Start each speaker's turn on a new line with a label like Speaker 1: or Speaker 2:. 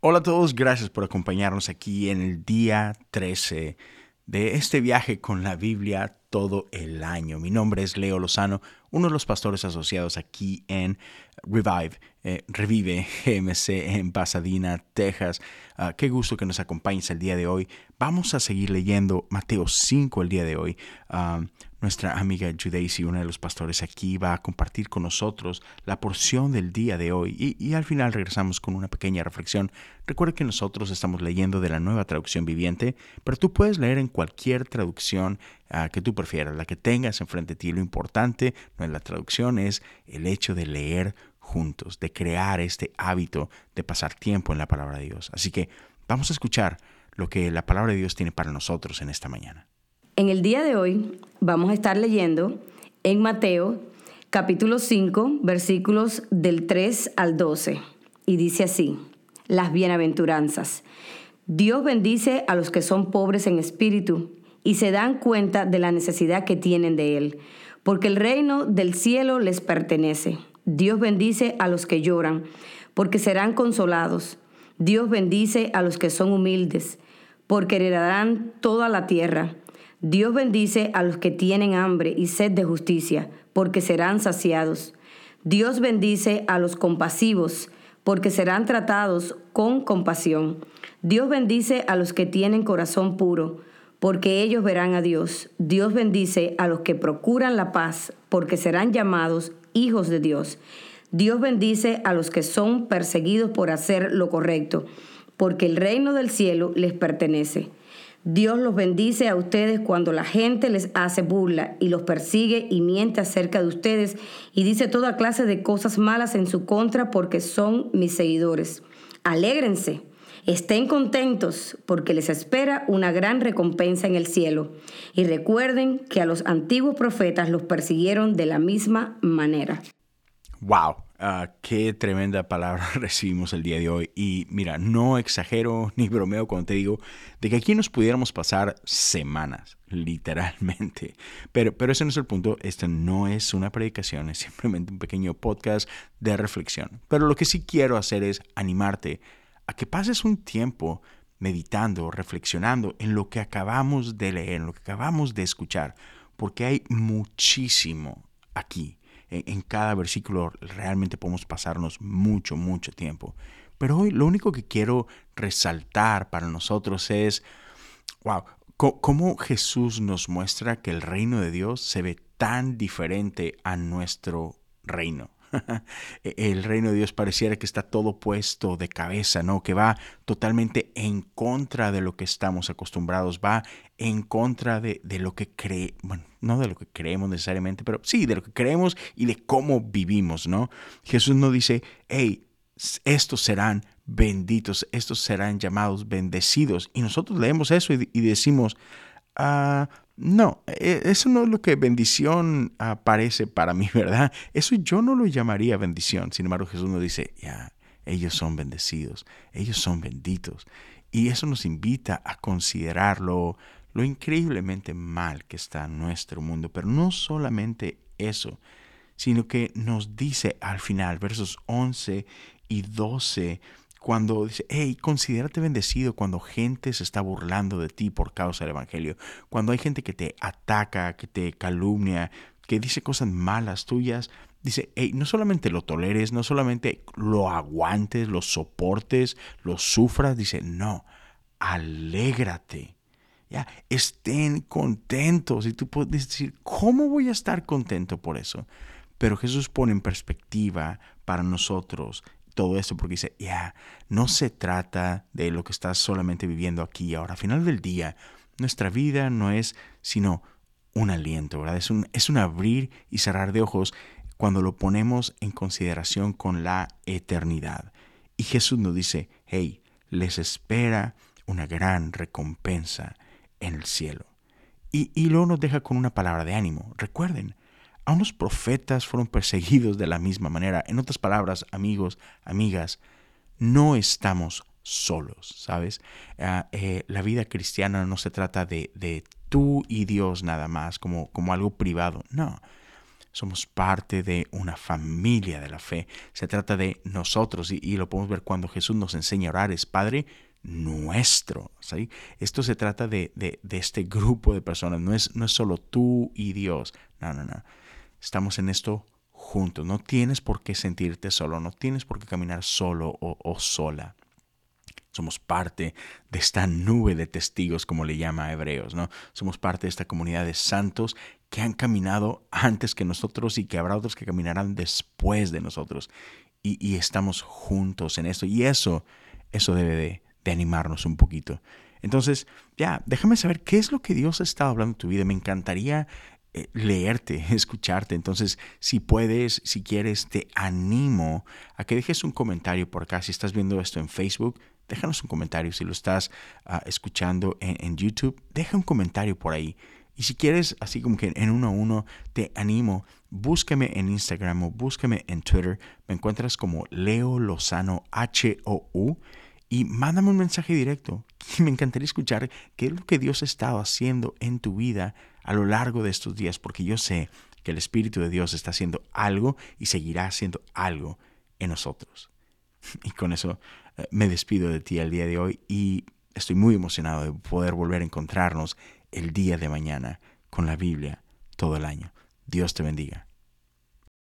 Speaker 1: Hola a todos, gracias por acompañarnos aquí en el día 13 de este viaje con la Biblia todo el año. Mi nombre es Leo Lozano, uno de los pastores asociados aquí en Revive, eh, Revive GMC en Pasadena, Texas. Ah, qué gusto que nos acompañes el día de hoy. Vamos a seguir leyendo Mateo 5 el día de hoy. Ah, nuestra amiga Judaisy, una de los pastores aquí, va a compartir con nosotros la porción del día de hoy y, al final regresamos con una pequeña reflexión. Recuerda que nosotros estamos leyendo de la nueva traducción viviente, pero tú puedes leer en cualquier traducción ah, que tú prefieras, la que tengas enfrente de ti. Lo importante no es la traducción, es el hecho de leer juntos, de crear este hábito de pasar tiempo en la palabra de Dios. Así que vamos a escuchar lo que la palabra de Dios tiene para nosotros en esta mañana.
Speaker 2: En el día de hoy vamos a estar leyendo en Mateo capítulo 5 versículos del 3 al 12 y dice así, las bienaventuranzas. Dios bendice a los que son pobres en espíritu y se dan cuenta de la necesidad que tienen de Él, porque el reino del cielo les pertenece. Dios bendice a los que lloran, porque serán consolados. Dios bendice a los que son humildes, porque heredarán toda la tierra. Dios bendice a los que tienen hambre y sed de justicia, porque serán saciados. Dios bendice a los compasivos, porque serán tratados con compasión. Dios bendice a los que tienen corazón puro, porque ellos verán a Dios. Dios bendice a los que procuran la paz, porque serán llamados hijos de Dios. Dios bendice a los que son perseguidos por hacer lo correcto, porque el reino del cielo les pertenece. Dios los bendice a ustedes cuando la gente les hace burla y los persigue y miente acerca de ustedes y dice toda clase de cosas malas en su contra porque son mis seguidores. Alégrense, estén contentos porque les espera una gran recompensa en el cielo. Y recuerden que a los antiguos profetas los persiguieron de la misma manera.
Speaker 1: ¡Wow! Ah, qué tremenda palabra recibimos el día de hoy. Y mira, no exagero ni bromeo cuando te digo de que aquí nos pudiéramos pasar semanas, literalmente. Pero, pero ese no es el punto. Esto no es una predicación, es simplemente un pequeño podcast de reflexión. Pero lo que sí quiero hacer es animarte a que pases un tiempo meditando, reflexionando en lo que acabamos de leer, en lo que acabamos de escuchar, porque hay muchísimo aquí en, cada versículo realmente podemos pasarnos mucho, mucho tiempo. Pero hoy lo único que quiero resaltar para nosotros es, wow, cómo Jesús nos muestra que el reino de Dios se ve tan diferente a nuestro reino. E-, el reino de Dios pareciera que está todo puesto de cabeza, ¿no? Que va totalmente en contra de lo que estamos acostumbrados, va en contra de, lo que cree, bueno, no de lo que creemos necesariamente, pero sí, de lo que creemos y de cómo vivimos, ¿no? Jesús no dice, hey, estos serán benditos, estos serán llamados bendecidos. Y nosotros leemos eso y, y decimos, ah, no, e, eso no es lo que bendición parece para mí, ¿verdad? Eso yo no lo llamaría bendición. Sin embargo, Jesús nos dice, ya, ellos son bendecidos, ellos son benditos. Y eso nos invita a considerar lo, lo increíblemente mal que está nuestro mundo. Pero no solamente eso, sino que nos dice al final, versos 11 y 12, cuando dice, hey, considérate bendecido cuando gente se está burlando de ti por causa del Evangelio, cuando hay gente que te ataca, que te calumnia, que dice cosas malas tuyas, dice, hey, no solamente lo toleres, no solamente lo aguantes, lo soportes, lo sufras, dice, no, alégrate. Ya, estén contentos. Y tú puedes decir, ¿cómo voy a estar contento por eso? Pero Jesús pone en perspectiva para nosotros todo esto porque dice, ya, no se trata de lo que estás solamente viviendo aquí y ahora. Al final del día, nuestra vida no es sino un aliento, ¿verdad? Es un, es un abrir y cerrar de ojos cuando lo ponemos en consideración con la eternidad. Y Jesús nos dice, hey, les espera una gran recompensa en el cielo. Y, y luego nos deja con una palabra de ánimo. Recuerden, Aún los profetas fueron perseguidos de la misma manera. En otras palabras, amigos, amigas, no estamos solos, ¿sabes? Ah, eh, la vida cristiana no se trata de, de, tú y Dios nada más, como, como algo privado. No. somos parte de una familia de la fe. Se trata de nosotros y, lo podemos ver cuando Jesús nos enseña a orar, es Padre nuestro. ¿sí? Esto se trata de, de, este grupo de personas, no es, no es solo tú y Dios, no, no, no. Estamos en esto juntos, no tienes por qué sentirte solo, no tienes por qué caminar solo o, sola. Somos parte de esta nube de testigos, como le llama Hebreos, ¿no? Somos parte de esta comunidad de santos que han caminado antes que nosotros y que habrá otros que caminarán después de nosotros. Y, estamos juntos en esto. Y eso, eso debe de, animarnos un poquito. Entonces, ya, déjame saber qué es lo que Dios ha estado hablando en tu vida. Me encantaría leerte, escucharte. Entonces, si puedes, si quieres, te animo a que dejes un comentario por acá. Si estás viendo esto en Facebook, déjanos un comentario. Si lo estás ah, escuchando en, YouTube, deja un comentario por ahí. Y si quieres, así como que en uno a uno, te animo, búscame en Instagram o búscame en Twitter. Me encuentras como Leo Lozano H-O-U y mándame un mensaje directo. Me encantaría escuchar qué es lo que Dios ha estado haciendo en tu vida a lo largo de estos días, porque yo sé que el Espíritu de Dios está haciendo algo y seguirá haciendo algo en nosotros. Y con eso eh, me despido de ti el día de hoy y estoy muy emocionado de poder volver a encontrarnos el día de mañana con la Biblia todo el año. Dios te bendiga.